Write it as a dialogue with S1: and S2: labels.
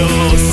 S1: you